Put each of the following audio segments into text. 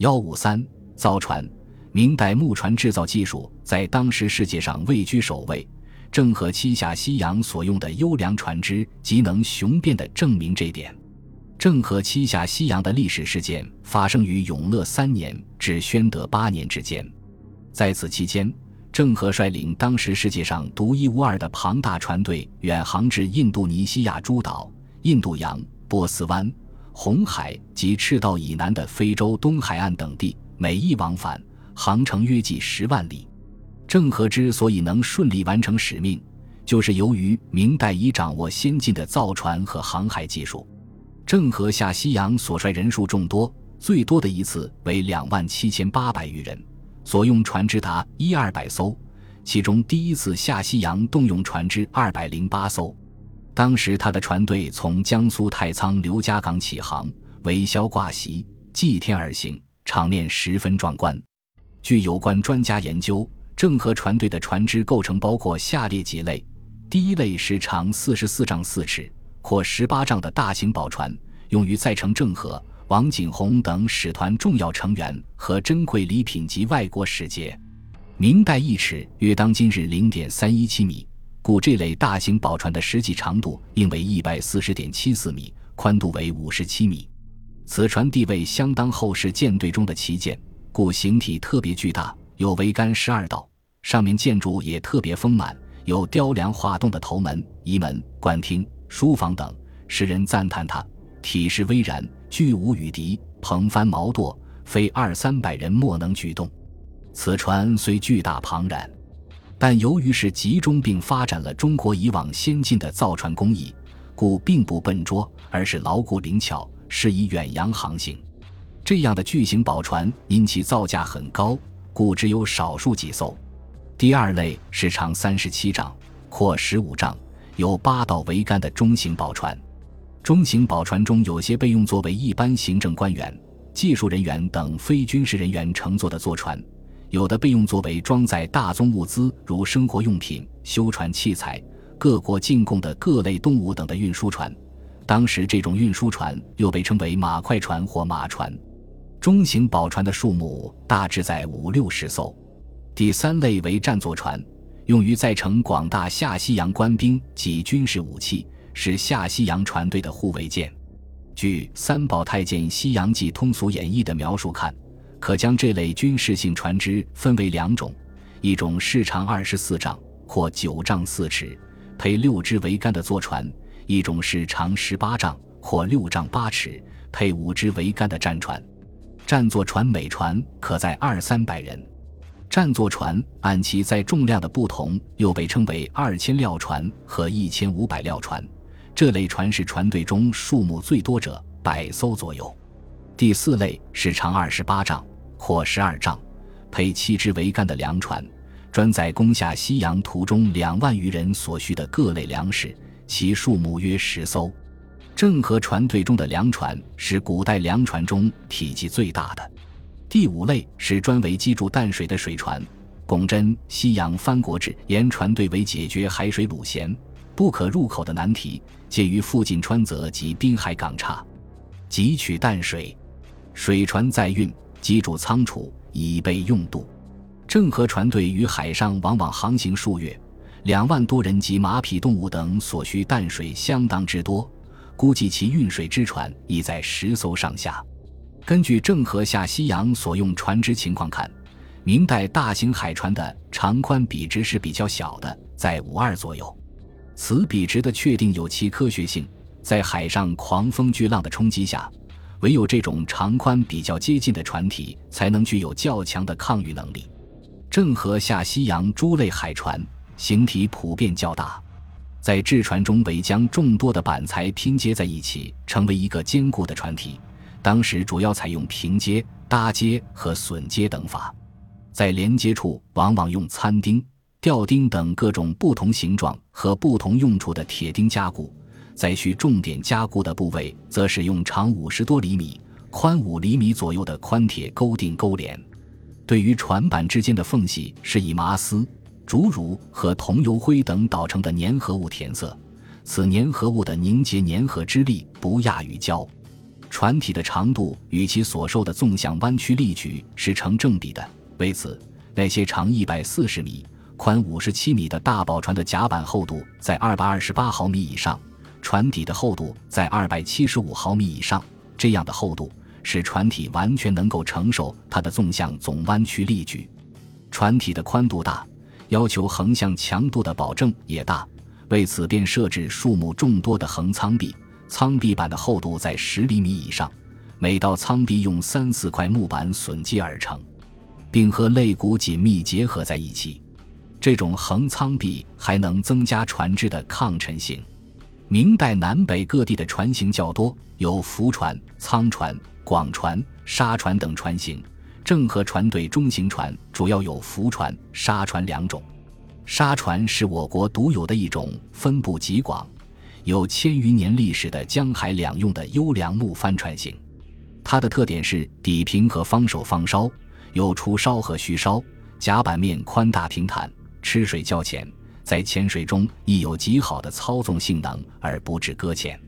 幺五三造船，明代木船制造技术在当时世界上位居首位。郑和七下西洋所用的优良船只，极能雄辩地证明这点。郑和七下西洋的历史事件发生于永乐三年至宣德八年之间，在此期间，郑和率领当时世界上独一无二的庞大船队远航至印度尼西亚诸岛、印度洋、波斯湾、红海及赤道以南的非洲东海岸等地，每一往返航程约计十万里。郑和之所以能顺利完成使命，就是由于明代已掌握先进的造船和航海技术。郑和下西洋所率人数众多，最多的一次为两万七千八百余人，所用船只达一二百艘，其中第一次下西洋动用船只二百零八艘。当时他的船队从江苏太仓刘家港起航，围霄挂旗，祭天而行，场面十分壮观。据有关专家研究。郑和船队的船只构成包括下列几类：第一类是长四十四丈四尺、阔十八丈的大型宝船，用于载乘郑和、王景洪等使团重要成员和珍贵礼品及外国使节。明代一尺约当今日零点三一七米，故这类大型宝船的实际长度应为一百四十点七四米，宽度为五十七米。此船地位相当后世舰队中的旗舰，故形体特别巨大，有桅杆十二道。上面建筑也特别丰满，有雕梁画栋的头门、仪门、官厅、书房等，使人赞叹它体势巍然，巨无羽敌，蓬帆毛舵，非二三百人莫能举动。此船虽巨大庞然，但由于是集中并发展了中国以往先进的造船工艺，故并不笨拙，而是牢固灵巧，适宜远洋航行。这样的巨型宝船因其造价很高，故只有少数几艘。第二类是长三十七丈、阔十五丈、有八道桅杆的中型宝船。中型宝船中有些被用作为一般行政官员、技术人员等非军事人员乘坐的坐船，有的被用作为装载大宗物资，如生活用品、修船器材、各国进贡的各类动物等的运输船。当时这种运输船又被称为马快船或马船。中型宝船的数目大致在五六十艘。第三类为战作船，用于载乘广大下西洋官兵及军事武器，是下西洋船队的护卫舰。据《三宝太监西洋记通俗演义》的描述看，可将这类军事性船只分为两种：一种是长二十四丈、或九丈四尺、配六支桅杆的坐船；一种是长十八丈、或六丈八尺、配五支桅杆的战船。战座船每船可载二三百人。战座船按其载重量的不同，又被称为二千料船和一千五百料船。这类船是船队中数目最多者，百艘左右。第四类是长二十八丈、阔十二丈、配七支桅杆的粮船，专载攻下西洋途中两万余人所需的各类粮食，其数目约十艘。郑和船队中的粮船是古代粮船中体积最大的。第五类是专为积住淡水的水船。龚真《西洋藩国志》言船队为解决海水鲁咸不可入口的难题，介于附近川泽及滨海港岔，汲取淡水。水船载运，积住仓储，以备用度。郑和船队于海上往往航行数月，两万多人及马匹、动物等所需淡水相当之多，估计其运水之船已在十艘上下。根据郑和下西洋所用船只情况看，明代大型海船的长宽比值是比较小的，在五二左右。此比值的确定有其科学性，在海上狂风巨浪的冲击下，唯有这种长宽比较接近的船体才能具有较强的抗御能力。郑和下西洋诸类海船形体普遍较大，在制船中为将众多的板材拼接在一起，成为一个坚固的船体。当时主要采用平接、搭接和榫接等法，在连接处往往用参钉、吊钉等各种不同形状和不同用处的铁钉加固；在需重点加固的部位，则使用长五十多厘米、宽五厘米左右的宽铁钩钉钩连。对于船板之间的缝隙，是以麻丝、竹乳和桐油灰等捣成的粘合物填色，此粘合物的凝结粘合之力不亚于胶。船体的长度与其所受的纵向弯曲力矩是成正比的。为此，那些长一百四十米、宽五十七米的大宝船的甲板厚度在二百二十八毫米以上，船底的厚度在二百七十五毫米以上。这样的厚度使船体完全能够承受它的纵向总弯曲力矩。船体的宽度大，要求横向强度的保证也大。为此，便设置数目众多的横舱壁。舱壁板的厚度在十厘米以上，每道舱壁用三四块木板榫接而成，并和肋骨紧密结合在一起。这种横舱壁还能增加船只的抗沉性。明代南北各地的船型较多，有浮船、舱船、广船、沙船等船型。郑和船队中型船主要有浮船、沙船两种。沙船是我国独有的一种，分布极广。有千余年历史的江海两用的优良木帆船型，它的特点是底平和方手方梢，有除烧和虚烧，甲板面宽大平坦，吃水较浅，在浅水中亦有极好的操纵性能而不致搁浅。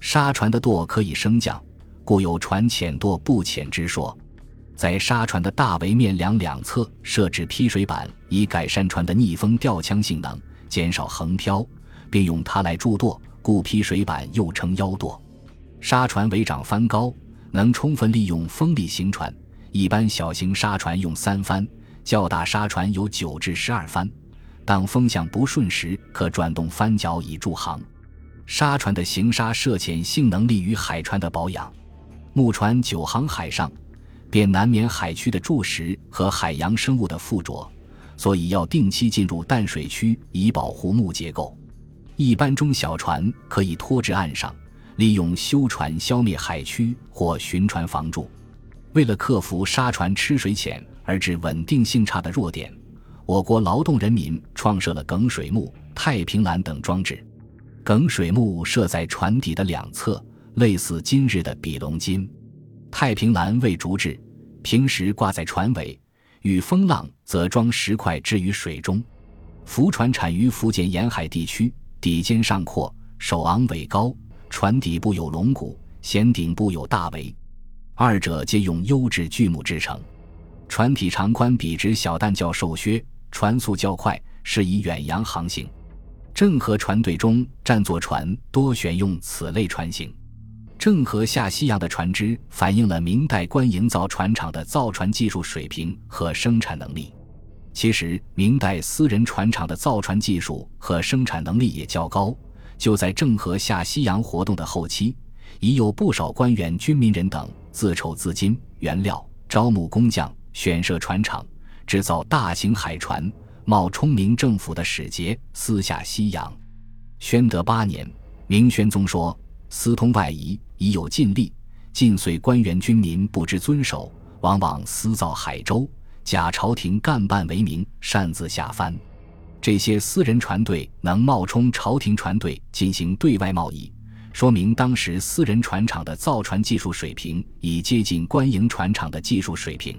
沙船的舵可以升降，故有船浅舵不浅之说。在沙船的大桅面梁两侧设置劈水板，以改善船的逆风吊枪性能，减少横漂，并用它来助舵。故劈水板又称腰舵，沙船尾长帆高，能充分利用风力行船。一般小型沙船用三帆，较大沙船有九至十二帆。当风向不顺时，可转动帆脚以助航。沙船的行沙涉潜性能利于海船的保养。木船久航海上，便难免海区的蛀蚀和海洋生物的附着，所以要定期进入淡水区，以保护木结构。一般中小船可以拖至岸上，利用修船消灭海区或巡船防蛀。为了克服沙船吃水浅而致稳定性差的弱点，我国劳动人民创设了梗水木、太平栏等装置。梗水木设在船底的两侧，类似今日的比龙筋；太平栏为竹制，平时挂在船尾，遇风浪则装石块置于水中。浮船产于福建沿海地区。底尖上阔，首昂尾高，船底部有龙骨，舷顶部有大桅，二者皆用优质巨木制成。船体长宽笔直，小弹较瘦削，船速较快，适宜远洋航行。郑和船队中占座船多选用此类船型。郑和下西洋的船只反映了明代官营造船厂的造船技术水平和生产能力。其实，明代私人船厂的造船技术和生产能力也较高。就在郑和下西洋活动的后期，已有不少官员、军民人等自筹资金、原料，招募工匠，选设船厂，制造大型海船，冒充明政府的使节，私下西洋。宣德八年，明宣宗说：“私通外夷，已有尽力，尽遂官员军民不知遵守，往往私造海舟。”假朝廷干办为名，擅自下帆。这些私人船队能冒充朝廷船队进行对外贸易，说明当时私人船厂的造船技术水平已接近官营船厂的技术水平。